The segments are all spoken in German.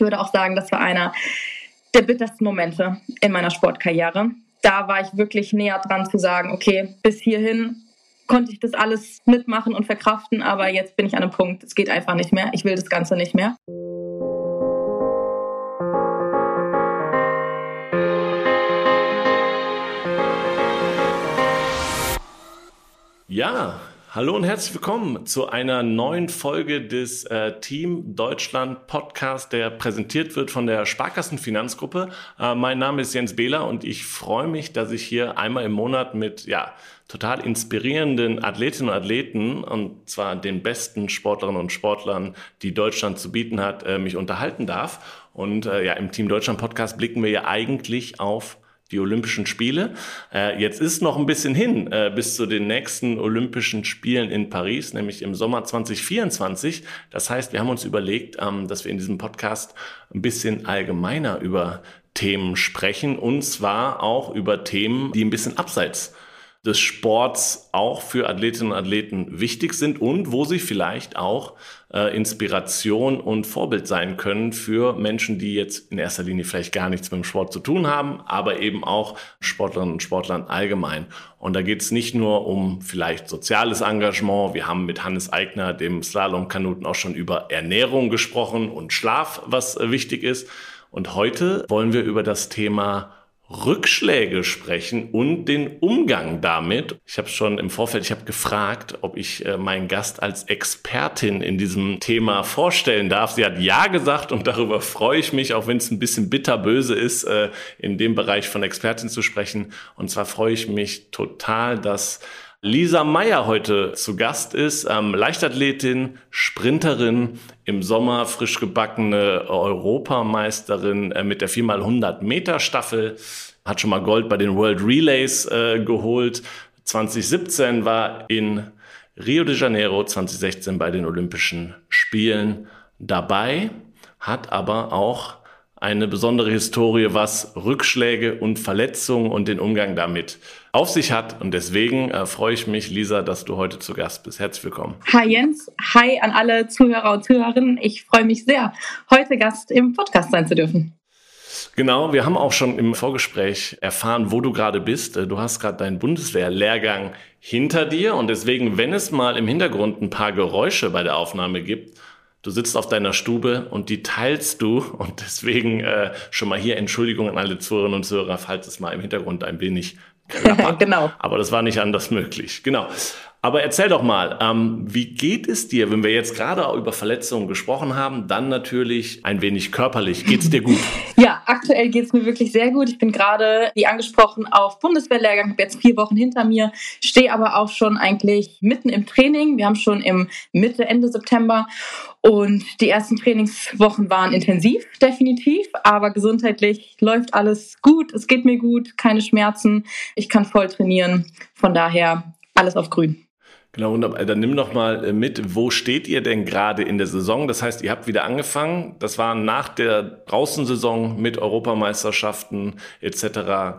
Ich würde auch sagen, das war einer der bittersten Momente in meiner Sportkarriere. Da war ich wirklich näher dran zu sagen, okay, bis hierhin konnte ich das alles mitmachen und verkraften, aber jetzt bin ich an einem Punkt, es geht einfach nicht mehr. Ich will das Ganze nicht mehr. Ja, hallo und herzlich willkommen zu einer neuen Folge des äh, Team Deutschland Podcast, der präsentiert wird von der Sparkassen Finanzgruppe. Äh, mein Name ist Jens Behler und ich freue mich, dass ich hier einmal im Monat mit ja, total inspirierenden Athletinnen und Athleten und zwar den besten Sportlerinnen und Sportlern, die Deutschland zu bieten hat, äh, mich unterhalten darf. Und äh, ja, im Team Deutschland Podcast blicken wir ja eigentlich auf die Olympischen Spiele. Äh, jetzt ist noch ein bisschen hin äh, bis zu den nächsten Olympischen Spielen in Paris, nämlich im Sommer 2024. Das heißt, wir haben uns überlegt, ähm, dass wir in diesem Podcast ein bisschen allgemeiner über Themen sprechen und zwar auch über Themen, die ein bisschen abseits des Sports auch für Athletinnen und Athleten wichtig sind und wo sie vielleicht auch äh, Inspiration und Vorbild sein können für Menschen, die jetzt in erster Linie vielleicht gar nichts mit dem Sport zu tun haben, aber eben auch Sportlerinnen und Sportlern allgemein. Und da geht es nicht nur um vielleicht soziales Engagement. Wir haben mit Hannes Eigner, dem Slalomkanuten, auch schon über Ernährung gesprochen und Schlaf, was wichtig ist. Und heute wollen wir über das Thema Rückschläge sprechen und den Umgang damit. Ich habe schon im Vorfeld, ich habe gefragt, ob ich äh, meinen Gast als Expertin in diesem Thema vorstellen darf. Sie hat ja gesagt und darüber freue ich mich, auch wenn es ein bisschen bitterböse ist, äh, in dem Bereich von Expertin zu sprechen. Und zwar freue ich mich total, dass Lisa Meyer heute zu Gast ist, ähm, Leichtathletin, Sprinterin, im Sommer frisch gebackene Europameisterin äh, mit der 4x100 Meter Staffel, hat schon mal Gold bei den World Relays äh, geholt. 2017 war in Rio de Janeiro, 2016 bei den Olympischen Spielen dabei, hat aber auch eine besondere Historie, was Rückschläge und Verletzungen und den Umgang damit auf sich hat. Und deswegen äh, freue ich mich, Lisa, dass du heute zu Gast bist. Herzlich willkommen. Hi Jens, hi an alle Zuhörer und Zuhörerinnen. Ich freue mich sehr, heute Gast im Podcast sein zu dürfen. Genau, wir haben auch schon im Vorgespräch erfahren, wo du gerade bist. Äh, du hast gerade deinen Bundeswehrlehrgang hinter dir und deswegen, wenn es mal im Hintergrund ein paar Geräusche bei der Aufnahme gibt, Du sitzt auf deiner Stube und die teilst du und deswegen äh, schon mal hier Entschuldigung an alle Zuhörerinnen und Zuhörer, falls es mal im Hintergrund ein wenig klappert. genau. Aber das war nicht anders möglich. Genau. Aber erzähl doch mal, ähm, wie geht es dir, wenn wir jetzt gerade über Verletzungen gesprochen haben, dann natürlich ein wenig körperlich. Geht es dir gut? Ja, aktuell geht es mir wirklich sehr gut. Ich bin gerade, wie angesprochen, auf Bundeswehrlehrgang, habe jetzt vier Wochen hinter mir, stehe aber auch schon eigentlich mitten im Training. Wir haben schon im Mitte, Ende September und die ersten Trainingswochen waren intensiv, definitiv, aber gesundheitlich läuft alles gut. Es geht mir gut, keine Schmerzen. Ich kann voll trainieren. Von daher alles auf grün. Genau, wunderbar. Dann nimm doch mal äh, mit, wo steht ihr denn gerade in der Saison? Das heißt, ihr habt wieder angefangen. Das war nach der Draußensaison mit Europameisterschaften etc.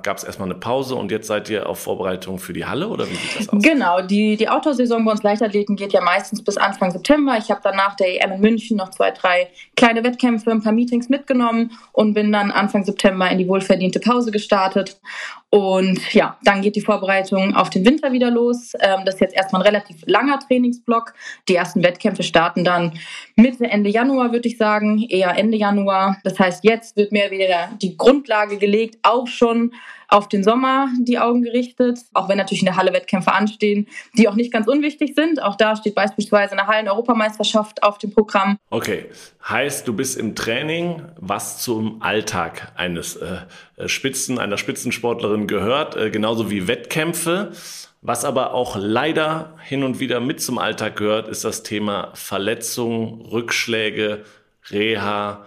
Gab es erstmal eine Pause und jetzt seid ihr auf Vorbereitung für die Halle oder wie sieht das aus? Genau, die, die Outdoor-Saison bei uns Leichtathleten geht ja meistens bis Anfang September. Ich habe dann nach der EM in München noch zwei, drei kleine Wettkämpfe, ein paar Meetings mitgenommen und bin dann Anfang September in die wohlverdiente Pause gestartet. Und ja, dann geht die Vorbereitung auf den Winter wieder los. Ähm, das ist jetzt erstmal ein relativ langer Trainingsblock. Die ersten Wettkämpfe starten dann Mitte, Ende Januar, würde ich sagen, eher Ende Januar. Das heißt, jetzt wird mehr wieder die Grundlage gelegt, auch schon auf den Sommer die Augen gerichtet, auch wenn natürlich in der Halle Wettkämpfe anstehen, die auch nicht ganz unwichtig sind. Auch da steht beispielsweise eine Hallen-Europameisterschaft auf dem Programm. Okay, heißt, du bist im Training, was zum Alltag eines äh, äh Spitzen, einer Spitzensportlerin gehört, äh, genauso wie Wettkämpfe. Was aber auch leider hin und wieder mit zum Alltag gehört, ist das Thema Verletzungen, Rückschläge, Reha,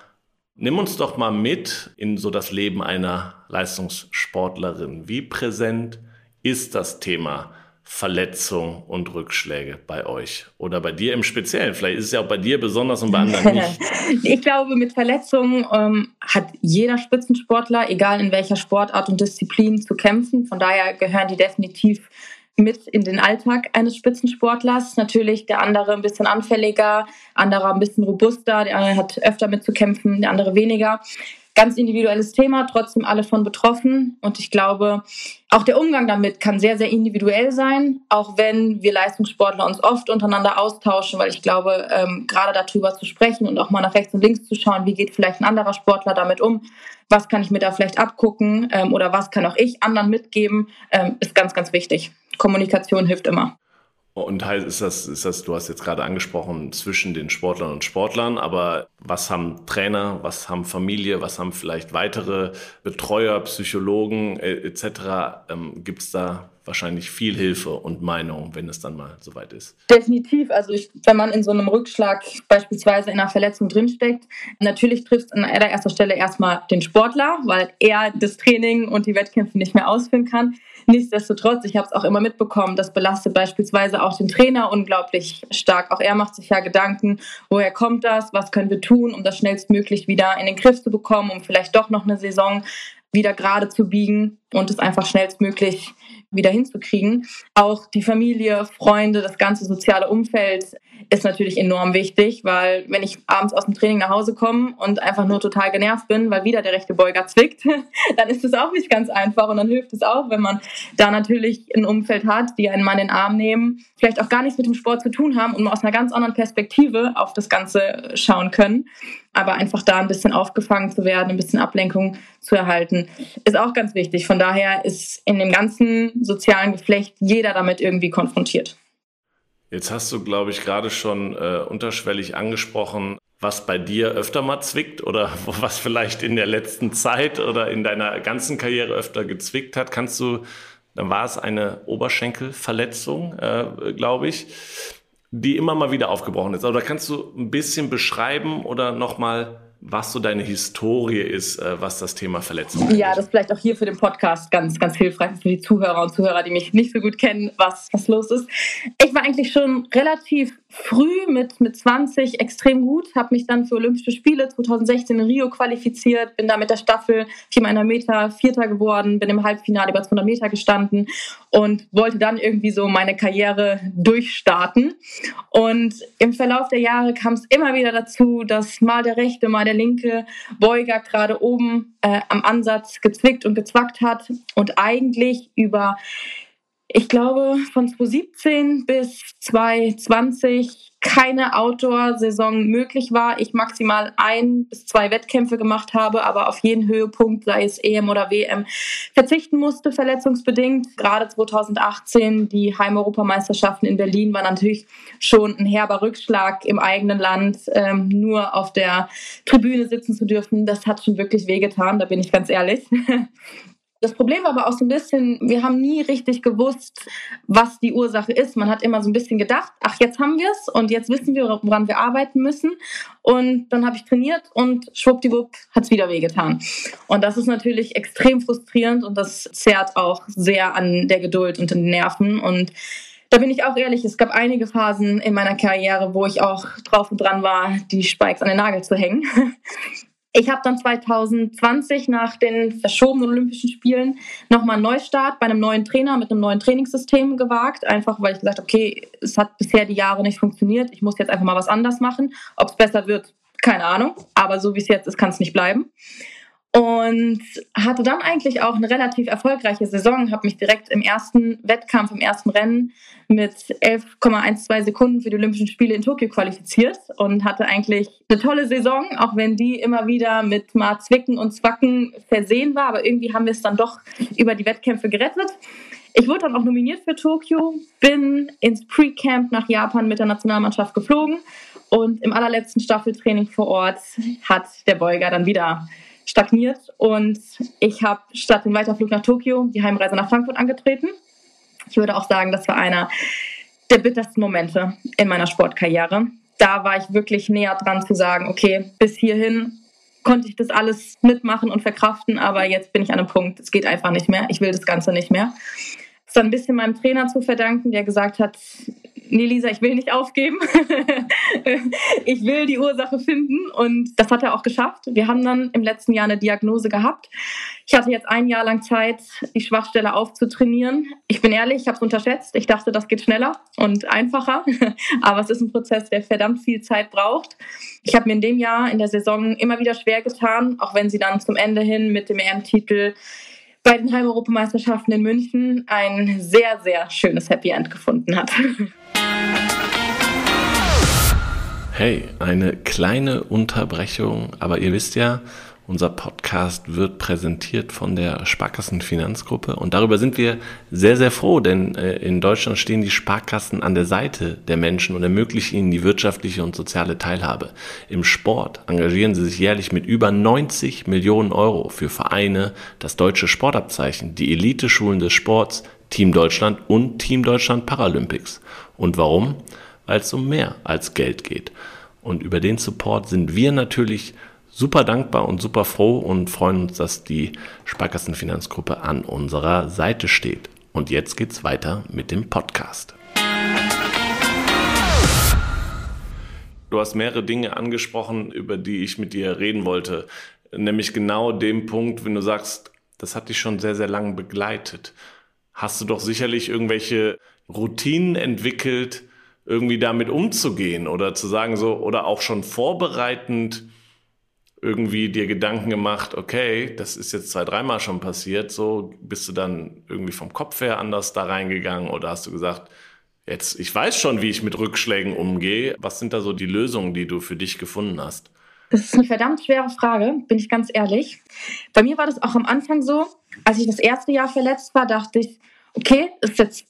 Nimm uns doch mal mit in so das Leben einer Leistungssportlerin. Wie präsent ist das Thema Verletzung und Rückschläge bei euch oder bei dir im Speziellen? Vielleicht ist es ja auch bei dir besonders und bei anderen nicht. ich glaube, mit Verletzungen ähm, hat jeder Spitzensportler, egal in welcher Sportart und Disziplin, zu kämpfen. Von daher gehören die definitiv mit in den Alltag eines Spitzensportlers. Natürlich der andere ein bisschen anfälliger, anderer ein bisschen robuster, der eine hat öfter mitzukämpfen, der andere weniger ganz individuelles Thema, trotzdem alle von betroffen. Und ich glaube, auch der Umgang damit kann sehr, sehr individuell sein, auch wenn wir Leistungssportler uns oft untereinander austauschen, weil ich glaube, ähm, gerade darüber zu sprechen und auch mal nach rechts und links zu schauen, wie geht vielleicht ein anderer Sportler damit um, was kann ich mir da vielleicht abgucken ähm, oder was kann auch ich anderen mitgeben, ähm, ist ganz, ganz wichtig. Kommunikation hilft immer. Und heißt, ist das, ist das, du hast jetzt gerade angesprochen, zwischen den Sportlern und Sportlern, aber was haben Trainer, was haben Familie, was haben vielleicht weitere Betreuer, Psychologen etc.? Ähm, Gibt es da wahrscheinlich viel Hilfe und Meinung, wenn es dann mal soweit ist. Definitiv. Also ich, wenn man in so einem Rückschlag beispielsweise in einer Verletzung drinsteckt, natürlich trifft es an allererster Stelle erstmal den Sportler, weil er das Training und die Wettkämpfe nicht mehr ausführen kann. Nichtsdestotrotz, ich habe es auch immer mitbekommen, das belastet beispielsweise auch den Trainer unglaublich stark. Auch er macht sich ja Gedanken, woher kommt das, was können wir tun, um das schnellstmöglich wieder in den Griff zu bekommen, um vielleicht doch noch eine Saison wieder gerade zu biegen und es einfach schnellstmöglich wieder hinzukriegen. Auch die Familie, Freunde, das ganze soziale Umfeld ist natürlich enorm wichtig, weil wenn ich abends aus dem Training nach Hause komme und einfach nur total genervt bin, weil wieder der rechte Beuger zwickt, dann ist es auch nicht ganz einfach und dann hilft es auch, wenn man da natürlich ein Umfeld hat, die einen Mann in den Arm nehmen, vielleicht auch gar nichts mit dem Sport zu tun haben und aus einer ganz anderen Perspektive auf das Ganze schauen können. Aber einfach da ein bisschen aufgefangen zu werden, ein bisschen Ablenkung zu erhalten, ist auch ganz wichtig. Von daher ist in dem ganzen sozialen Geflecht jeder damit irgendwie konfrontiert. Jetzt hast du, glaube ich, gerade schon äh, unterschwellig angesprochen, was bei dir öfter mal zwickt oder was vielleicht in der letzten Zeit oder in deiner ganzen Karriere öfter gezwickt hat. Kannst du, dann war es eine Oberschenkelverletzung, äh, glaube ich, die immer mal wieder aufgebrochen ist. Aber da kannst du ein bisschen beschreiben oder nochmal was so deine Historie ist, äh, was das Thema Verletzung Ja, das ist vielleicht auch hier für den Podcast ganz, ganz hilfreich für die Zuhörer und Zuhörer, die mich nicht so gut kennen, was, was los ist. Ich war eigentlich schon relativ früh mit, mit 20 extrem gut, habe mich dann für Olympische Spiele 2016 in Rio qualifiziert, bin da mit der Staffel 4 Meter Vierter geworden, bin im Halbfinale über 200 Meter gestanden und wollte dann irgendwie so meine Karriere durchstarten. Und im Verlauf der Jahre kam es immer wieder dazu, dass mal der rechte, mal der linke Beuger gerade oben äh, am Ansatz gezwickt und gezwackt hat und eigentlich über ich glaube, von 2017 bis 2020 keine Outdoor-Saison möglich war. Ich maximal ein bis zwei Wettkämpfe gemacht habe, aber auf jeden Höhepunkt, sei es EM oder WM, verzichten musste, verletzungsbedingt. Gerade 2018, die Heimeuropameisterschaften in Berlin, war natürlich schon ein herber Rückschlag im eigenen Land. Ähm, nur auf der Tribüne sitzen zu dürfen, das hat schon wirklich wehgetan, da bin ich ganz ehrlich. Das Problem war aber auch so ein bisschen, wir haben nie richtig gewusst, was die Ursache ist. Man hat immer so ein bisschen gedacht, ach, jetzt haben wir es und jetzt wissen wir, woran wir arbeiten müssen. Und dann habe ich trainiert und schwuppdiwupp hat es wieder wehgetan. Und das ist natürlich extrem frustrierend und das zerrt auch sehr an der Geduld und den Nerven. Und da bin ich auch ehrlich, es gab einige Phasen in meiner Karriere, wo ich auch drauf und dran war, die Spikes an den Nagel zu hängen. Ich habe dann 2020 nach den verschobenen Olympischen Spielen nochmal einen Neustart bei einem neuen Trainer mit einem neuen Trainingssystem gewagt. Einfach weil ich gesagt habe, okay, es hat bisher die Jahre nicht funktioniert. Ich muss jetzt einfach mal was anders machen. Ob es besser wird, keine Ahnung. Aber so wie es jetzt ist, kann es nicht bleiben und hatte dann eigentlich auch eine relativ erfolgreiche Saison, habe mich direkt im ersten Wettkampf, im ersten Rennen mit 11,12 Sekunden für die Olympischen Spiele in Tokio qualifiziert und hatte eigentlich eine tolle Saison, auch wenn die immer wieder mit mal Zwicken und Zwacken versehen war, aber irgendwie haben wir es dann doch über die Wettkämpfe gerettet. Ich wurde dann auch nominiert für Tokio, bin ins Pre-Camp nach Japan mit der Nationalmannschaft geflogen und im allerletzten Staffeltraining vor Ort hat der Beuger dann wieder stagniert und ich habe statt dem Weiterflug nach Tokio die Heimreise nach Frankfurt angetreten. Ich würde auch sagen, das war einer der bittersten Momente in meiner Sportkarriere. Da war ich wirklich näher dran zu sagen, okay, bis hierhin konnte ich das alles mitmachen und verkraften, aber jetzt bin ich an einem Punkt, es geht einfach nicht mehr, ich will das Ganze nicht mehr. Das ist ein bisschen meinem Trainer zu verdanken, der gesagt hat, nee, Lisa, ich will nicht aufgeben. ich will die Ursache finden und das hat er auch geschafft. Wir haben dann im letzten Jahr eine Diagnose gehabt. Ich hatte jetzt ein Jahr lang Zeit, die Schwachstelle aufzutrainieren. Ich bin ehrlich, ich habe es unterschätzt. Ich dachte, das geht schneller und einfacher, aber es ist ein Prozess, der verdammt viel Zeit braucht. Ich habe mir in dem Jahr in der Saison immer wieder schwer getan, auch wenn sie dann zum Ende hin mit dem EM-Titel bei den Heimeuropameisterschaften in München ein sehr, sehr schönes Happy End gefunden hat. Hey, eine kleine Unterbrechung, aber ihr wisst ja, unser Podcast wird präsentiert von der Sparkassen Finanzgruppe und darüber sind wir sehr, sehr froh, denn äh, in Deutschland stehen die Sparkassen an der Seite der Menschen und ermöglichen ihnen die wirtschaftliche und soziale Teilhabe. Im Sport engagieren sie sich jährlich mit über 90 Millionen Euro für Vereine, das deutsche Sportabzeichen, die Elite-Schulen des Sports, Team Deutschland und Team Deutschland Paralympics. Und warum? Weil es um mehr als Geld geht. Und über den Support sind wir natürlich super dankbar und super froh und freuen uns, dass die Sparkassenfinanzgruppe an unserer Seite steht. Und jetzt geht's weiter mit dem Podcast. Du hast mehrere Dinge angesprochen, über die ich mit dir reden wollte. Nämlich genau dem Punkt, wenn du sagst, das hat dich schon sehr, sehr lange begleitet. Hast du doch sicherlich irgendwelche Routinen entwickelt, irgendwie damit umzugehen oder zu sagen so, oder auch schon vorbereitend, irgendwie dir Gedanken gemacht, okay, das ist jetzt zwei, dreimal schon passiert, so bist du dann irgendwie vom Kopf her anders da reingegangen oder hast du gesagt, jetzt, ich weiß schon, wie ich mit Rückschlägen umgehe. Was sind da so die Lösungen, die du für dich gefunden hast? Das ist eine verdammt schwere Frage, bin ich ganz ehrlich. Bei mir war das auch am Anfang so, als ich das erste Jahr verletzt war, dachte ich, okay, ist jetzt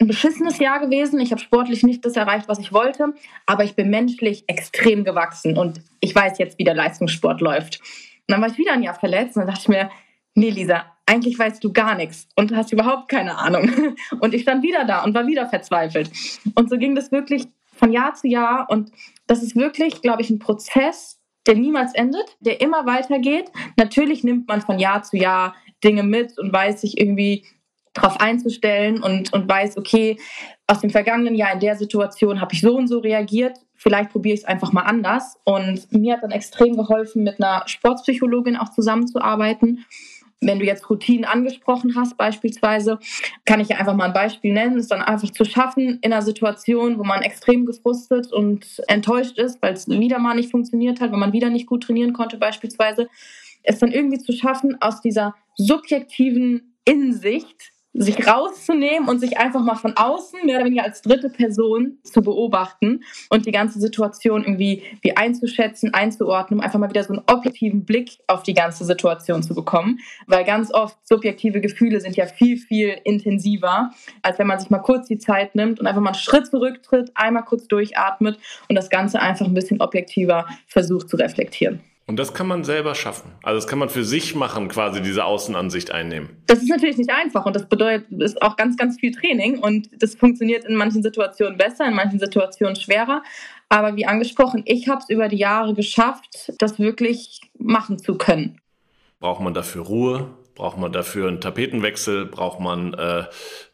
ein beschissenes Jahr gewesen. Ich habe sportlich nicht das erreicht, was ich wollte, aber ich bin menschlich extrem gewachsen und ich weiß jetzt, wie der Leistungssport läuft. Und dann war ich wieder ein Jahr verletzt und dann dachte ich mir, nee, Lisa, eigentlich weißt du gar nichts und hast überhaupt keine Ahnung. Und ich stand wieder da und war wieder verzweifelt. Und so ging das wirklich von Jahr zu Jahr und das ist wirklich, glaube ich, ein Prozess, der niemals endet, der immer weitergeht. Natürlich nimmt man von Jahr zu Jahr Dinge mit und weiß sich irgendwie darauf einzustellen und, und weiß, okay, aus dem vergangenen Jahr in der Situation habe ich so und so reagiert, vielleicht probiere ich es einfach mal anders. Und mir hat dann extrem geholfen, mit einer Sportpsychologin auch zusammenzuarbeiten. Wenn du jetzt Routinen angesprochen hast, beispielsweise, kann ich ja einfach mal ein Beispiel nennen, es dann einfach zu schaffen in einer Situation, wo man extrem gefrustet und enttäuscht ist, weil es wieder mal nicht funktioniert hat, wenn man wieder nicht gut trainieren konnte, beispielsweise, es dann irgendwie zu schaffen, aus dieser subjektiven Innensicht sich rauszunehmen und sich einfach mal von außen, mehr oder weniger als dritte Person zu beobachten und die ganze Situation irgendwie wie einzuschätzen, einzuordnen, um einfach mal wieder so einen objektiven Blick auf die ganze Situation zu bekommen. Weil ganz oft subjektive Gefühle sind ja viel, viel intensiver, als wenn man sich mal kurz die Zeit nimmt und einfach mal einen Schritt zurücktritt, einmal kurz durchatmet und das Ganze einfach ein bisschen objektiver versucht zu reflektieren. Und das kann man selber schaffen. Also das kann man für sich machen, quasi diese Außenansicht einnehmen. Das ist natürlich nicht einfach und das bedeutet, ist auch ganz, ganz viel Training und das funktioniert in manchen Situationen besser, in manchen Situationen schwerer. Aber wie angesprochen, ich habe es über die Jahre geschafft, das wirklich machen zu können. Braucht man dafür Ruhe? Braucht man dafür einen Tapetenwechsel? Braucht man äh,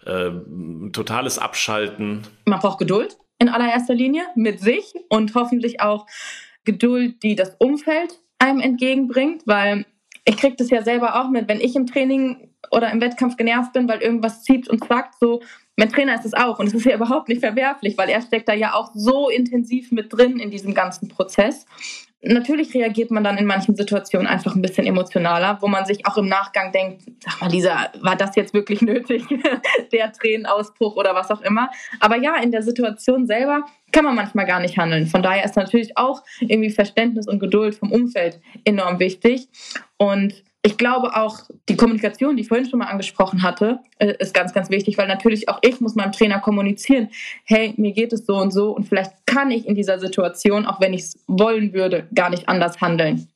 äh, totales Abschalten? Man braucht Geduld in allererster Linie mit sich und hoffentlich auch Geduld, die das Umfeld einem entgegenbringt, weil ich kriege das ja selber auch mit, wenn ich im Training oder im Wettkampf genervt bin, weil irgendwas zieht und zackt, so, mein Trainer ist es auch und es ist ja überhaupt nicht verwerflich, weil er steckt da ja auch so intensiv mit drin in diesem ganzen Prozess. Natürlich reagiert man dann in manchen Situationen einfach ein bisschen emotionaler, wo man sich auch im Nachgang denkt, sag mal, Lisa, war das jetzt wirklich nötig? der Tränenausbruch oder was auch immer. Aber ja, in der Situation selber kann man manchmal gar nicht handeln. Von daher ist natürlich auch irgendwie Verständnis und Geduld vom Umfeld enorm wichtig. Und ich glaube auch, die Kommunikation, die ich vorhin schon mal angesprochen hatte, äh, ist ganz, ganz wichtig, weil natürlich auch ich muss meinem Trainer kommunizieren, hey, mir geht es so und so und vielleicht kann ich in dieser Situation, auch wenn ich es wollen würde, gar nicht anders handeln.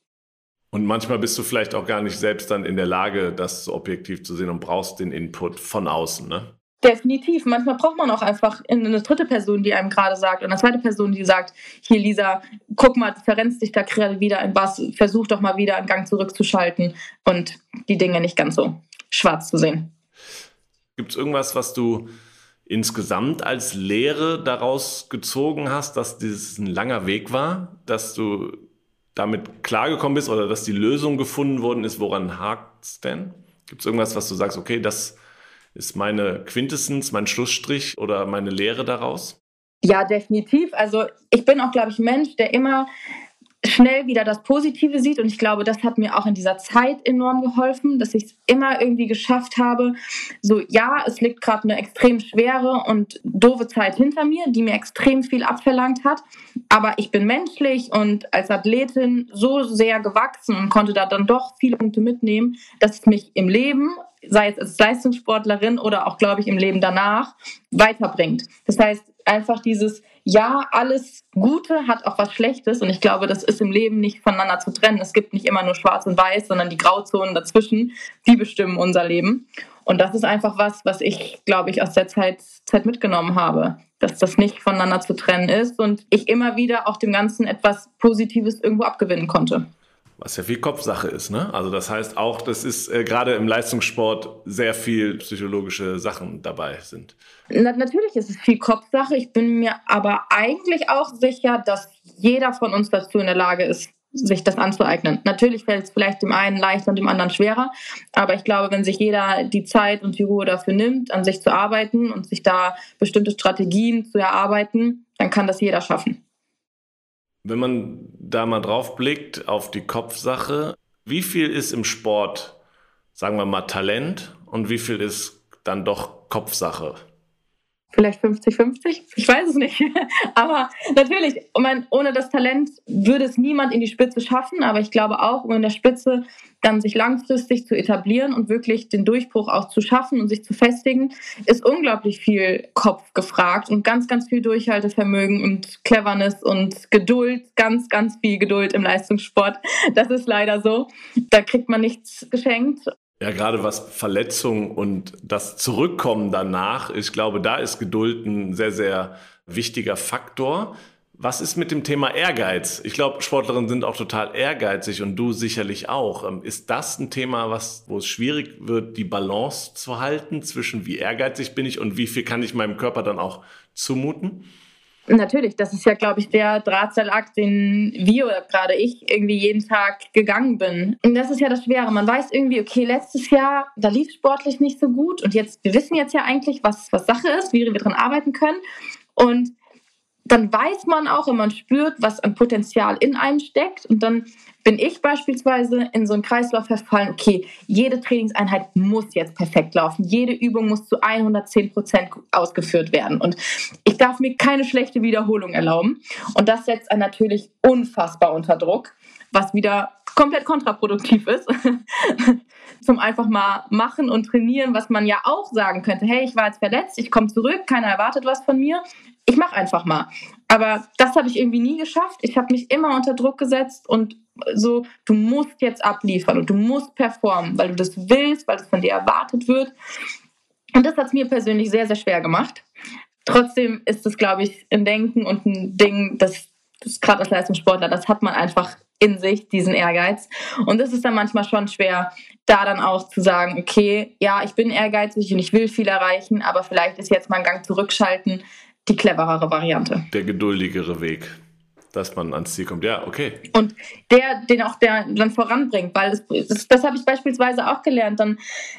Und manchmal bist du vielleicht auch gar nicht selbst dann in der Lage, das so objektiv zu sehen und brauchst den Input von außen, ne? Definitiv. Manchmal braucht man auch einfach eine dritte Person, die einem gerade sagt, und eine zweite Person, die sagt, hier Lisa, guck mal, du verrennst dich da gerade wieder in was, versuch doch mal wieder einen Gang zurückzuschalten und die Dinge nicht ganz so schwarz zu sehen. Gibt es irgendwas, was du insgesamt als Lehre daraus gezogen hast, dass dieses ein langer Weg war, dass du damit klargekommen bist oder dass die Lösung gefunden worden ist, woran hakt es denn? Gibt es irgendwas, was du sagst, okay, das ist meine Quintessenz, mein Schlussstrich oder meine Lehre daraus? Ja, definitiv. Also ich bin auch, glaube ich, Mensch, der immer schnell wieder das Positive sieht. Und ich glaube, das hat mir auch in dieser Zeit enorm geholfen, dass ich es immer irgendwie geschafft habe. So, ja, es liegt gerade eine extrem schwere und doofe Zeit hinter mir, die mir extrem viel abverlangt hat. Aber ich bin menschlich und als Athletin so sehr gewachsen und konnte da dann doch viele Punkte mitnehmen, dass es mich im Leben sei es als Leistungssportlerin oder auch, glaube ich, im Leben danach, weiterbringt. Das heißt, einfach dieses, ja, alles Gute hat auch was Schlechtes und ich glaube, das ist im Leben nicht voneinander zu trennen. Es gibt nicht immer nur schwarz und weiß, sondern die Grauzonen dazwischen, die bestimmen unser Leben. Und das ist einfach was, was ich, glaube ich, aus der Zeit, Zeit mitgenommen habe, dass das nicht voneinander zu trennen ist und ich immer wieder auch dem Ganzen etwas Positives irgendwo abgewinnen konnte was ja viel Kopfsache ist. Ne? Also das heißt auch, das ist äh, gerade im Leistungssport sehr viel psychologische Sachen dabei sind. Na, natürlich ist es viel Kopfsache. Ich bin mir aber eigentlich auch sicher, dass jeder von uns dazu in der Lage ist, sich das anzueignen. Natürlich fällt es vielleicht dem einen leichter und dem anderen schwerer, aber ich glaube, wenn sich jeder die Zeit und die Ruhe dafür nimmt, an sich zu arbeiten und sich da bestimmte Strategien zu erarbeiten, dann kann das jeder schaffen. Wenn man da mal drauf blickt auf die Kopfsache, wie viel ist im Sport, sagen wir mal, Talent und wie viel ist dann doch Kopfsache? Vielleicht 50-50, ich weiß es nicht. aber natürlich, ohne das Talent würde es niemand in die Spitze schaffen, aber ich glaube auch, um in der Spitze dann sich langfristig zu etablieren und wirklich den Durchbruch auch zu schaffen und sich zu festigen, ist unglaublich viel Kopf gefragt und ganz, ganz viel Durchhaltevermögen und Cleverness und Geduld, ganz, ganz viel Geduld im Leistungssport. Das ist leider so. Da kriegt man nichts geschenkt. Ja, gerade was Verletzungen und das Zurückkommen danach, ich glaube, da ist Geduld ein sehr, sehr wichtiger Faktor. Was ist mit dem Thema Ehrgeiz? Ich glaube, Sportlerinnen sind auch total ehrgeizig und du sicherlich auch. Ähm, ist das ein Thema, was, wo es schwierig wird, die Balance zu halten zwischen wie ehrgeizig bin ich und wie viel kann ich meinem Körper dann auch zumuten? Natürlich, das ist ja, glaube ich, der Drahtseilakt, den wir oder gerade ich irgendwie jeden Tag gegangen bin. Und das ist ja das Schwere. Man weiß irgendwie, okay, letztes Jahr, da lief sportlich nicht so gut und jetzt, wir wissen jetzt ja eigentlich, was, was Sache ist, wie wir dran arbeiten können. Und dann weiß man auch und man spürt, was an Potenzial in einem steckt. Und dann bin ich beispielsweise in so einen Kreislauf verfallen, okay, jede Trainingseinheit muss jetzt perfekt laufen. Jede Übung muss zu 110 Prozent ausgeführt werden. Und ich darf mir keine schlechte Wiederholung erlauben. Und das setzt einen natürlich unfassbar unter Druck, was wieder komplett kontraproduktiv ist. Zum einfach mal machen und trainieren, was man ja auch sagen könnte, hey, ich war jetzt verletzt, ich komme zurück, keiner erwartet was von mir ich mache einfach mal. Aber das habe ich irgendwie nie geschafft. Ich habe mich immer unter Druck gesetzt und so, du musst jetzt abliefern und du musst performen, weil du das willst, weil es von dir erwartet wird. Und das hat es mir persönlich sehr, sehr schwer gemacht. Trotzdem ist es, glaube ich, ein Denken und ein Ding, das, das gerade als Leistungssportler, das hat man einfach in sich, diesen Ehrgeiz. Und es ist dann manchmal schon schwer, da dann auch zu sagen, okay, ja, ich bin ehrgeizig und ich will viel erreichen, aber vielleicht ist jetzt mal ein Gang zurückschalten die cleverere Variante. Der geduldigere Weg, dass man ans Ziel kommt. Ja, okay. Und der, den auch der dann voranbringt, weil das, das, das habe ich beispielsweise auch gelernt. Dann,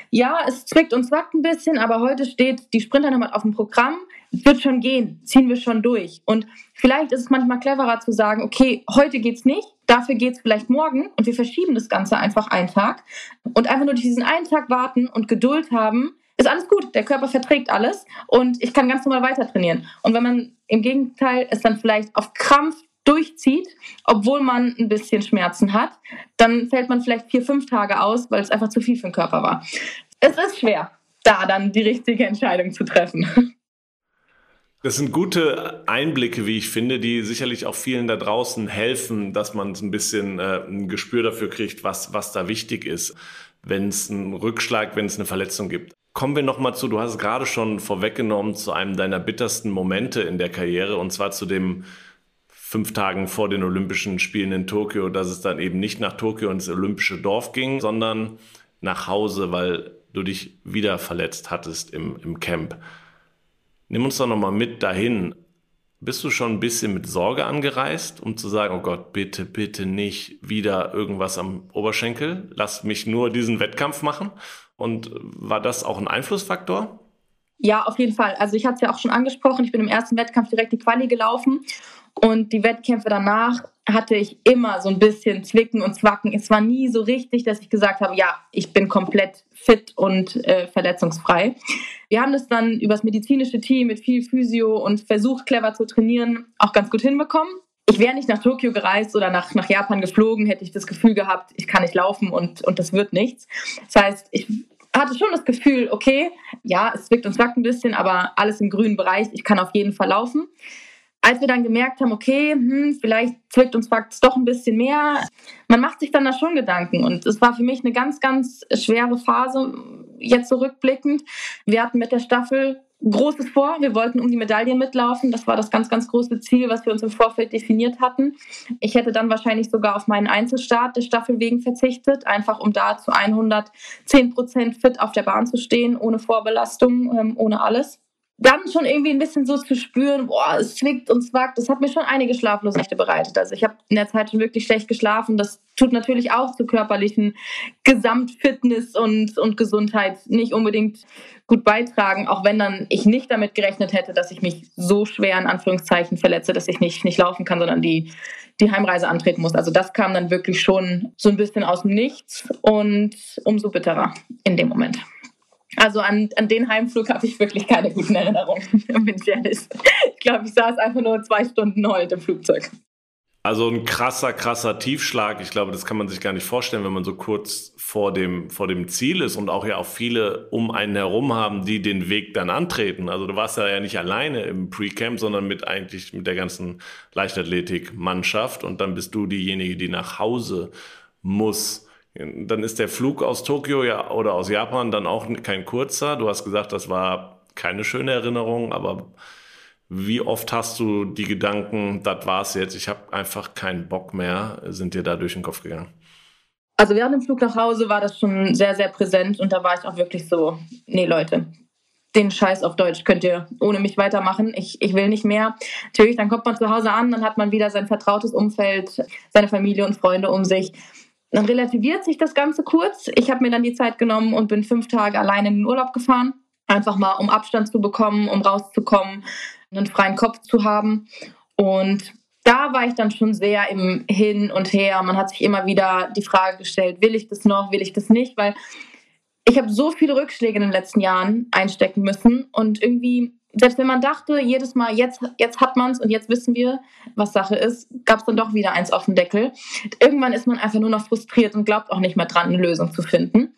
ja, es zwickt und zwackt ein bisschen, aber heute steht die Sprinter nochmal auf dem Programm. Es wird schon gehen, ziehen wir schon durch. Und vielleicht ist es manchmal cleverer zu sagen, okay, heute geht's nicht, dafür geht's vielleicht morgen und wir verschieben das Ganze einfach einen Tag und einfach nur durch diesen einen Tag warten und Geduld haben, ist alles gut. Der Körper verträgt alles und ich kann ganz normal weiter trainieren. Und wenn man im Gegenteil es dann vielleicht auf Krampf durchzieht, obwohl man ein bisschen Schmerzen hat, dann fällt man vielleicht vier, fünf Tage aus, weil es einfach zu viel für den Körper war. Es ist schwer, da dann die richtige Entscheidung zu treffen. Das sind gute Einblicke, wie ich finde, die sicherlich auch vielen da draußen helfen, dass man ein bisschen äh, ein Gespür dafür kriegt, was, was da wichtig ist, wenn es einen Rückschlag, wenn es eine Verletzung gibt. Kommen wir nochmal zu, du hast es gerade schon vorweggenommen, zu einem deiner bittersten Momente in der Karriere und zwar zu dem fünf Tagen vor den Olympischen Spielen in Tokio, dass es dann eben nicht nach Tokio ins olympische Dorf ging, sondern nach Hause, weil du dich wieder verletzt hattest im, im Camp. Nimm uns doch nochmal mit dahin. Bist du schon ein bisschen mit Sorge angereist, um zu sagen, oh Gott, bitte, bitte nicht wieder irgendwas am Oberschenkel? Lass mich nur diesen Wettkampf machen. Und war das auch ein Einflussfaktor? Ja, auf jeden Fall. Also ich hatte es ja auch schon angesprochen, ich bin im ersten Wettkampf direkt die Quali gelaufen und die Wettkämpfe danach hatte ich immer so ein bisschen Zwicken und Zwacken. Es war nie so richtig, dass ich gesagt habe, ja, ich bin komplett fit und äh, verletzungsfrei. Wir haben das dann übers medizinische Team mit viel Physio und versucht, clever zu trainieren, auch ganz gut hinbekommen. Ich wäre nicht nach Tokio gereist oder nach, nach Japan geflogen, hätte ich das Gefühl gehabt, ich kann nicht laufen und, und das wird nichts. Das heißt, ich hatte schon das Gefühl, okay, ja, es wirkt und zwackt ein bisschen, aber alles im grünen Bereich, ich kann auf jeden Fall laufen. Als wir dann gemerkt haben, okay, hm, vielleicht zwickt uns es doch ein bisschen mehr, man macht sich dann da schon Gedanken. Und es war für mich eine ganz, ganz schwere Phase, jetzt zurückblickend. Wir hatten mit der Staffel Großes vor. Wir wollten um die Medaillen mitlaufen. Das war das ganz, ganz große Ziel, was wir uns im Vorfeld definiert hatten. Ich hätte dann wahrscheinlich sogar auf meinen Einzelstart der Staffel wegen verzichtet, einfach um da zu 110 Prozent fit auf der Bahn zu stehen, ohne Vorbelastung, ähm, ohne alles dann schon irgendwie ein bisschen so zu spüren, boah, es zwickt und zwackt, das hat mir schon einige schlaflose Nächte bereitet. Also ich habe in der Zeit schon wirklich schlecht geschlafen. Das tut natürlich auch zur körperlichen Gesamtfitness und, und Gesundheit nicht unbedingt gut beitragen, auch wenn dann ich nicht damit gerechnet hätte, dass ich mich so schwer in Anführungszeichen verletze, dass ich nicht, nicht laufen kann, sondern die, die Heimreise antreten muss. Also das kam dann wirklich schon so ein bisschen aus dem Nichts und umso bitterer in dem Moment. Also an, an den Heimflug habe ich wirklich keine guten Erinnerungen, bin ich ehrlich. Ich glaube, ich saß einfach nur zwei Stunden heult im Flugzeug. Also ein krasser, krasser Tiefschlag. Ich glaube, das kann man sich gar nicht vorstellen, wenn man so kurz vor dem, vor dem Ziel ist und auch ja auch viele um einen herum haben, die den Weg dann antreten. Also du warst ja nicht alleine im Pre-Camp, sondern mit eigentlich mit der ganzen Leichtathletik-Mannschaft und dann bist du diejenige, die nach Hause muss. Dann ist der Flug aus Tokio ja, oder aus Japan dann auch kein kurzer. Du hast gesagt, das war keine schöne Erinnerung, aber wie oft hast du die Gedanken, das war's jetzt, ich habe einfach keinen Bock mehr, sind dir da durch den Kopf gegangen? Also während dem Flug nach Hause war das schon sehr, sehr präsent und da war ich auch wirklich so, nee Leute, den Scheiß auf Deutsch könnt ihr ohne mich weitermachen. Ich, ich will nicht mehr. Natürlich, dann kommt man zu Hause an, dann hat man wieder sein vertrautes Umfeld, seine Familie und Freunde um sich. Dann relativiert sich das Ganze kurz. Ich habe mir dann die Zeit genommen und bin fünf Tage alleine in den Urlaub gefahren. Einfach mal, um Abstand zu bekommen, um rauszukommen, einen freien Kopf zu haben. Und da war ich dann schon sehr im Hin und Her. Man hat sich immer wieder die Frage gestellt, will ich das noch, will ich das nicht? Weil ich habe so viele Rückschläge in den letzten Jahren einstecken müssen und irgendwie selbst wenn man dachte, jedes Mal, jetzt, jetzt hat man es und jetzt wissen wir, was Sache ist, gab es dann doch wieder eins auf dem Deckel. Irgendwann ist man einfach nur noch frustriert und glaubt auch nicht mehr dran, eine Lösung zu finden.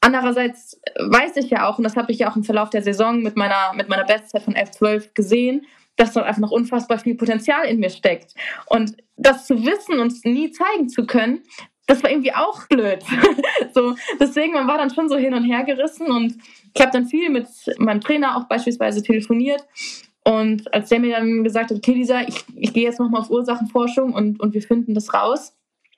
Andererseits weiß ich ja auch, und das habe ich ja auch im Verlauf der Saison mit meiner, mit meiner Bestzeit von 11-12 gesehen, dass dort einfach noch unfassbar viel Potenzial in mir steckt. Und das zu wissen und nie zeigen zu können, das war irgendwie auch blöd. so, deswegen, man war dann schon so hin und her gerissen und ich habe dann viel mit meinem Trainer auch beispielsweise telefoniert. Und als der mir dann gesagt hat, okay, Lisa, ich, ich gehe jetzt nochmal auf Ursachenforschung und, und wir finden das raus,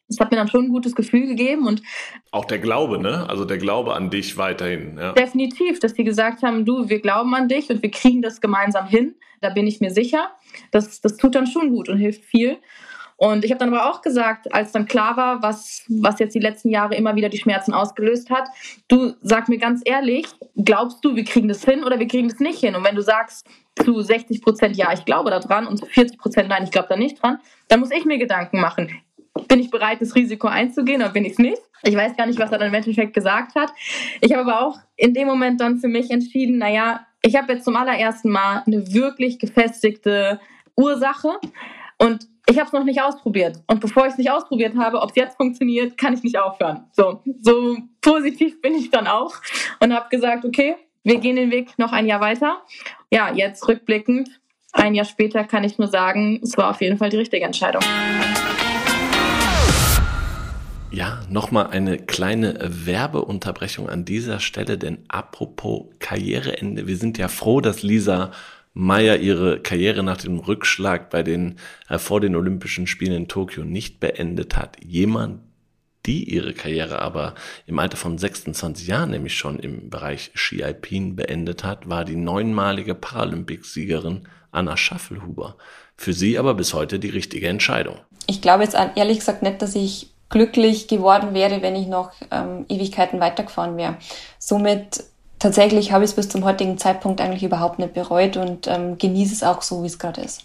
das hat mir dann schon ein gutes Gefühl gegeben und auch der Glaube, ne? Also der Glaube an dich weiterhin. Ja. Definitiv, dass die gesagt haben, du, wir glauben an dich und wir kriegen das gemeinsam hin. Da bin ich mir sicher. Das, das tut dann schon gut und hilft viel. Und ich habe dann aber auch gesagt, als dann klar war, was, was jetzt die letzten Jahre immer wieder die Schmerzen ausgelöst hat, du sag mir ganz ehrlich, glaubst du, wir kriegen das hin oder wir kriegen das nicht hin? Und wenn du sagst zu 60 Prozent, ja, ich glaube daran und zu 40 Prozent, nein, ich glaube da nicht dran, dann muss ich mir Gedanken machen. Bin ich bereit, das Risiko einzugehen oder bin ich es nicht? Ich weiß gar nicht, was er dann im Endeffekt gesagt hat. Ich habe aber auch in dem Moment dann für mich entschieden, naja, ich habe jetzt zum allerersten Mal eine wirklich gefestigte Ursache und ich habe es noch nicht ausprobiert. Und bevor ich es nicht ausprobiert habe, ob es jetzt funktioniert, kann ich nicht aufhören. So, so positiv bin ich dann auch und habe gesagt, okay, wir gehen den Weg noch ein Jahr weiter. Ja, jetzt rückblickend, ein Jahr später kann ich nur sagen, es war auf jeden Fall die richtige Entscheidung. Ja, nochmal eine kleine Werbeunterbrechung an dieser Stelle, denn apropos Karriereende, wir sind ja froh, dass Lisa Meyer ihre Karriere nach dem Rückschlag bei den, äh, vor den Olympischen Spielen in Tokio nicht beendet hat. Jemand, die ihre Karriere aber im Alter von 26 Jahren nämlich schon im Bereich Ski Alpin beendet hat, war die neunmalige Paralympicsiegerin Anna Schaffelhuber. Für sie aber bis heute die richtige Entscheidung. Ich glaube jetzt ehrlich gesagt nicht, dass ich glücklich geworden wäre, wenn ich noch ähm, Ewigkeiten weitergefahren wäre. Somit tatsächlich habe ich es bis zum heutigen Zeitpunkt eigentlich überhaupt nicht bereut und ähm, genieße es auch so, wie es gerade ist.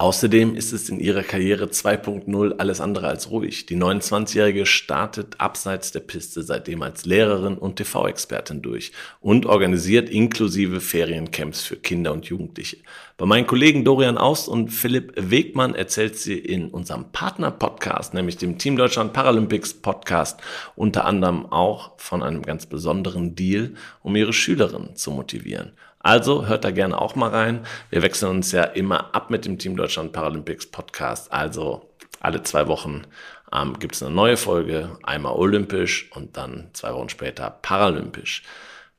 Außerdem ist es in ihrer Karriere 2.0 alles andere als ruhig. Die 29-Jährige startet abseits der Piste seitdem als Lehrerin und TV-Expertin durch und organisiert inklusive Feriencamps für Kinder und Jugendliche. Bei meinen Kollegen Dorian Aust und Philipp Wegmann erzählt sie in unserem Partner-Podcast, nämlich dem Team Deutschland Paralympics Podcast, unter anderem auch von einem ganz besonderen Deal, um ihre Schülerinnen zu motivieren. Also hört da gerne auch mal rein. Wir wechseln uns ja immer ab mit dem Team Deutschland Paralympics Podcast. Also alle zwei Wochen ähm, gibt es eine neue Folge, einmal olympisch und dann zwei Wochen später paralympisch.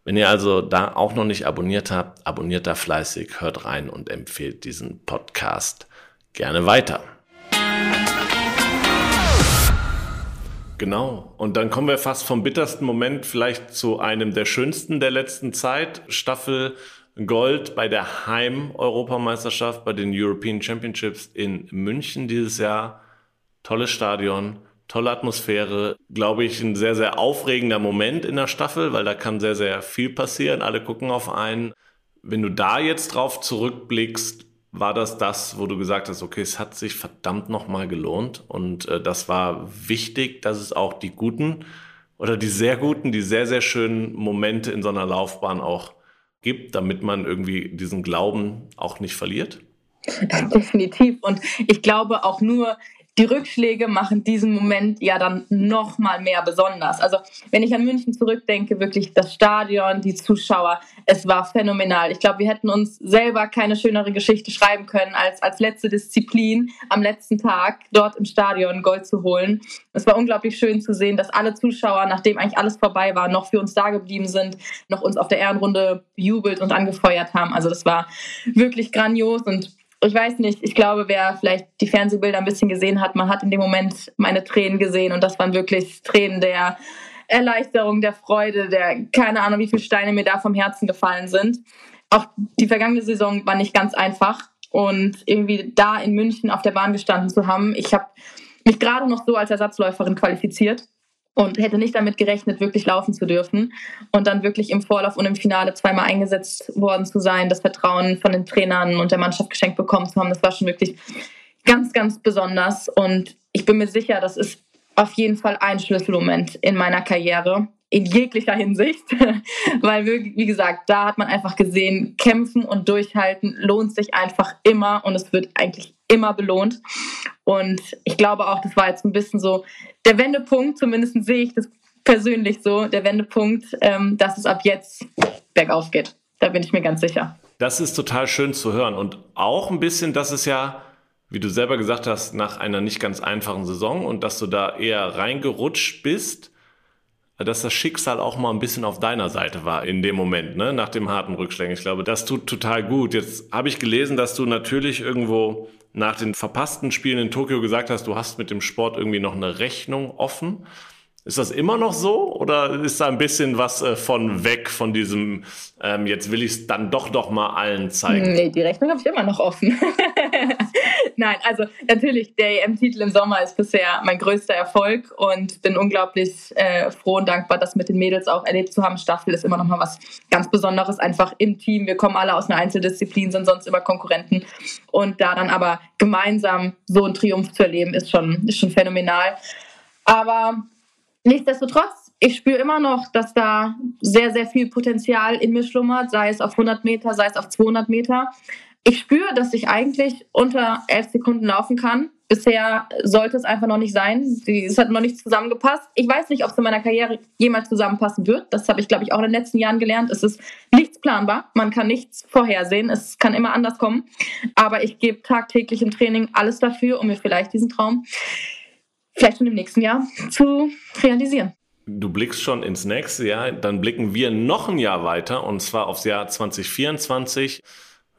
Wenn ihr also da auch noch nicht abonniert habt, abonniert da fleißig, hört rein und empfehlt diesen Podcast gerne weiter. Genau. Und dann kommen wir fast vom bittersten Moment vielleicht zu einem der schönsten der letzten Zeit. Staffel Gold bei der Heim-Europameisterschaft, bei den European Championships in München dieses Jahr. Tolles Stadion, tolle Atmosphäre. Glaube ich, ein sehr, sehr aufregender Moment in der Staffel, weil da kann sehr, sehr viel passieren. Alle gucken auf einen. Wenn du da jetzt drauf zurückblickst, war das das, wo du gesagt hast, okay, es hat sich verdammt nochmal gelohnt und äh, das war wichtig, dass es auch die guten oder die sehr guten, die sehr, sehr schönen Momente in so einer Laufbahn auch gibt, damit man irgendwie diesen Glauben auch nicht verliert? Definitiv. Und ich glaube auch nur, die Rückschläge machen diesen Moment ja dann noch mal mehr besonders. Also wenn ich an München zurückdenke, wirklich das Stadion, die Zuschauer, es war phänomenal. Ich glaube, wir hätten uns selber keine schönere Geschichte schreiben können, als als letzte Disziplin am letzten Tag dort im Stadion Gold zu holen. Es war unglaublich schön zu sehen, dass alle Zuschauer, nachdem eigentlich alles vorbei war, noch für uns da geblieben sind, noch uns auf der Ehrenrunde bejubelt und angefeuert haben. Also das war wirklich grandios und ich weiß nicht, ich glaube, wer vielleicht die Fernsehbilder ein bisschen gesehen hat, man hat in dem Moment meine Tränen gesehen und das waren wirklich Tränen der Erleichterung, der Freude, der keine Ahnung, wie viele Steine mir da vom Herzen gefallen sind. Auch die vergangene Saison war nicht ganz einfach und irgendwie da in München auf der Bahn gestanden zu haben. Ich habe mich gerade noch so als Ersatzläuferin qualifiziert und hätte nicht damit gerechnet, wirklich laufen zu dürfen. Und dann wirklich im Vorlauf und im Finale zweimal eingesetzt worden zu sein, das Vertrauen von den Trainern und der Mannschaft geschenkt bekommen zu haben, das war schon wirklich ganz, ganz besonders. Und ich bin mir sicher, das ist auf jeden Fall ein Schlüsselmoment in meiner Karriere in jeglicher Hinsicht, weil wie gesagt, da hat man einfach gesehen, kämpfen und durchhalten lohnt sich einfach immer. Und es wird eigentlich immer belohnt. Und ich glaube auch, das war jetzt ein bisschen so der Wendepunkt, zumindest sehe ich das persönlich so, der Wendepunkt, ähm, dass es ab jetzt bergauf geht. Da bin ich mir ganz sicher. Das ist total schön zu hören und auch ein bisschen, dass es ja, wie du selber gesagt hast, nach einer nicht ganz einfachen Saison und dass du da eher reingerutscht bist, dass das Schicksal auch mal ein bisschen auf deiner Seite war in dem Moment, ne, nach dem harten Rückschlägen. Ich glaube, das tut total gut. Jetzt habe ich gelesen, dass du natürlich irgendwo nach den verpassten Spielen in Tokio gesagt hast, du hast mit dem Sport irgendwie noch eine Rechnung offen. Ist das immer noch so oder ist da ein bisschen was äh, von weg von diesem, ähm, jetzt will ich es dann doch doch mal allen zeigen? Nee, die Rechnung habe ich immer noch offen. Nein, also natürlich, der EM-Titel im Sommer ist bisher mein größter Erfolg und bin unglaublich äh, froh und dankbar, das mit den Mädels auch erlebt zu haben. Staffel ist immer noch mal was ganz Besonderes, einfach im Team. Wir kommen alle aus einer Einzeldisziplin, sind sonst immer Konkurrenten und da dann aber gemeinsam so einen Triumph zu erleben, ist schon, ist schon phänomenal. Aber Nichtsdestotrotz, ich spüre immer noch, dass da sehr, sehr viel Potenzial in mir schlummert, sei es auf 100 Meter, sei es auf 200 Meter. Ich spüre, dass ich eigentlich unter 11 Sekunden laufen kann. Bisher sollte es einfach noch nicht sein. Es hat noch nicht zusammengepasst. Ich weiß nicht, ob es in meiner Karriere jemals zusammenpassen wird. Das habe ich, glaube ich, auch in den letzten Jahren gelernt. Es ist nichts planbar. Man kann nichts vorhersehen. Es kann immer anders kommen. Aber ich gebe tagtäglich im Training alles dafür, um mir vielleicht diesen Traum vielleicht schon im nächsten Jahr zu realisieren. Du blickst schon ins nächste Jahr, dann blicken wir noch ein Jahr weiter und zwar aufs Jahr 2024.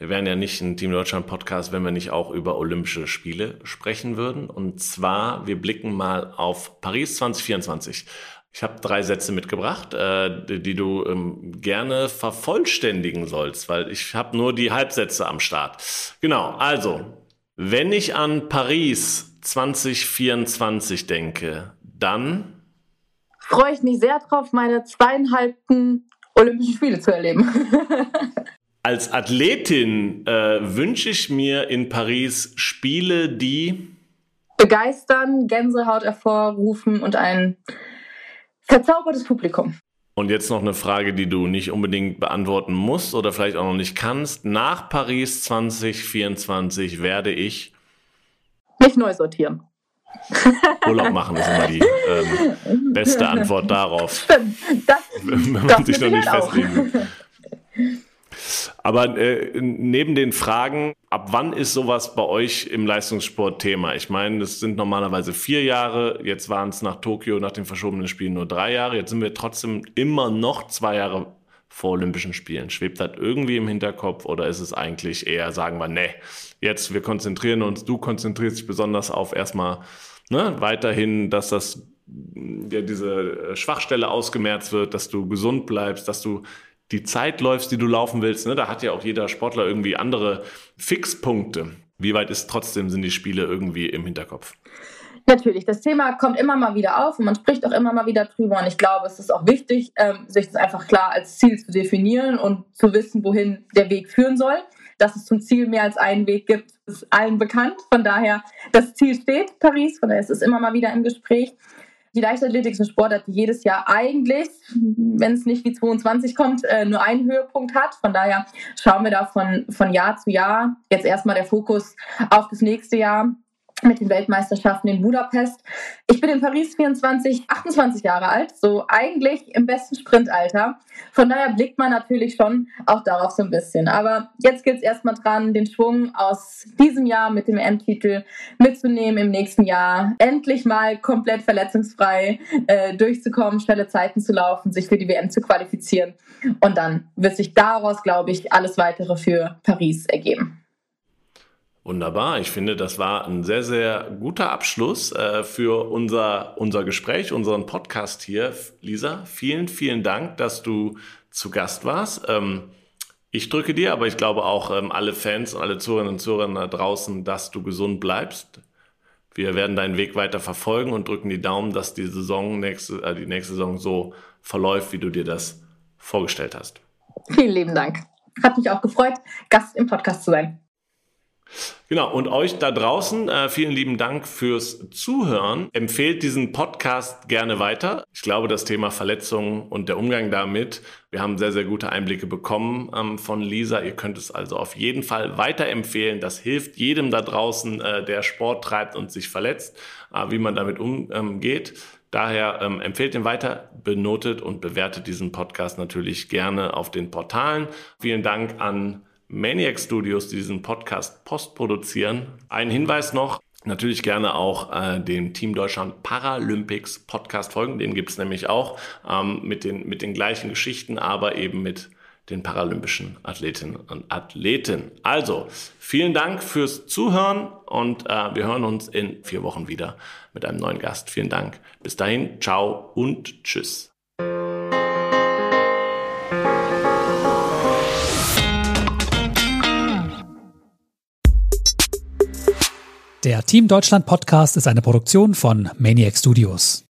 wir wären ja nicht ein Team Deutschland Podcast, wenn wir nicht auch über Olympische Spiele sprechen würden. Und zwar, wir blicken mal auf Paris 2024. Ich habe drei Sätze mitgebracht, äh, die, du ähm, gerne vervollständigen sollst, weil ich habe nur die Halbsätze am Start. Genau, also, wenn ich an Paris 2024 denke, dann freue ich mich sehr drauf, meine zweieinhalbten Olympischen Spiele zu erleben. Als Athletin äh, wünsche ich mir in Paris Spiele, die begeistern, Gänsehaut hervorrufen und ein verzaubertes Publikum. Und jetzt noch eine Frage, die du nicht unbedingt beantworten musst oder vielleicht auch noch nicht kannst. Nach Paris 2024 werde ich mich neu sortieren. Urlaub machen ist immer die ähm, beste Antwort darauf. Das, wenn man sich noch nicht festlegen will. Aber äh, neben den Fragen, ab wann ist sowas bei euch im Leistungssport Thema? Ich meine, das sind normalerweise vier Jahre, jetzt waren es nach Tokio, nach den verschobenen Spielen nur drei Jahre, jetzt sind wir trotzdem immer noch zwei Jahre vor Olympischen Spielen. Schwebt das irgendwie im Hinterkopf oder ist es eigentlich eher, sagen wir, ne, jetzt wir konzentrieren uns, du konzentrierst dich besonders auf erstmal ne, weiterhin, dass das ja, diese Schwachstelle ausgemerzt wird, dass du gesund bleibst, dass du die Zeit läufst, die du laufen willst. Ne? Da hat ja auch jeder Sportler irgendwie andere Fixpunkte. Wie weit ist trotzdem sind die Spiele irgendwie im Hinterkopf? Natürlich, das Thema kommt immer mal wieder auf und man spricht auch immer mal wieder drüber. Und ich glaube, es ist auch wichtig, ähm, sich das einfach klar als Ziel zu definieren und zu wissen, wohin der Weg führen soll. Dass es zum Ziel mehr als einen Weg gibt, ist allen bekannt. Von daher, das Ziel steht, Paris, von daher ist es immer mal wieder im Gespräch. Die Leichtathletik ist ein Sportart, die jedes Jahr eigentlich, wenn es nicht wie 22 kommt, äh, nur einen Höhepunkt hat. Von daher schauen wir da von, von Jahr zu Jahr. Jetzt erstmal der Fokus auf das nächste Jahr mit den Weltmeisterschaften in Budapest. Ich bin in Paris 24, 28 Jahre alt, so eigentlich im besten Sprintalter. Von daher blickt man natürlich schon auch darauf so ein bisschen. Aber jetzt gilt es erstmal dran, den Schwung aus diesem Jahr mit dem M-Titel mitzunehmen im nächsten Jahr. Endlich mal komplett verletzungsfrei äh, durchzukommen, schnelle Zeiten zu laufen, sich für die WM zu qualifizieren. Und dann wird sich daraus, glaube ich, alles weitere für Paris ergeben. Wunderbar. Ich finde, das war ein sehr, sehr guter Abschluss äh, für unser, unser Gespräch, unseren Podcast hier. Lisa, vielen, vielen Dank, dass du zu Gast warst. Ähm, ich drücke dir, aber ich glaube auch ähm, alle Fans und alle Zuhörerinnen und Zuhörer da draußen, dass du gesund bleibst. Wir werden deinen Weg weiter verfolgen und drücken die Daumen, dass die Saison nächste, äh, die nächste Saison so verläuft, wie du dir das vorgestellt hast. Vielen lieben Dank. Hat mich auch gefreut, Gast im Podcast zu sein. Genau, und euch da draußen, äh, vielen lieben Dank fürs Zuhören. Empfehlt diesen Podcast gerne weiter. Ich glaube, das Thema Verletzungen und der Umgang damit, wir haben sehr, sehr gute Einblicke bekommen ähm, von Lisa. Ihr könnt es also auf jeden Fall weiterempfehlen. Das hilft jedem da draußen, äh, der Sport treibt und sich verletzt, äh, wie man damit umgeht. Daher ähm, empfehlt ihn weiter, benotet und bewertet diesen Podcast natürlich gerne auf den Portalen. Vielen Dank an Maniac Studios, die diesen Podcast postproduzieren. Ein Hinweis noch, natürlich gerne auch äh, dem Team Deutschland Paralympics Podcast folgen. Den gibt es nämlich auch ähm, mit, den, mit den gleichen Geschichten, aber eben mit den paralympischen Athletinnen und Athleten. Also, vielen Dank fürs Zuhören und äh, wir hören uns in vier Wochen wieder mit einem neuen Gast. Vielen Dank. Bis dahin, ciao und tschüss. Der Team Deutschland Podcast ist eine Produktion von Maniac Studios.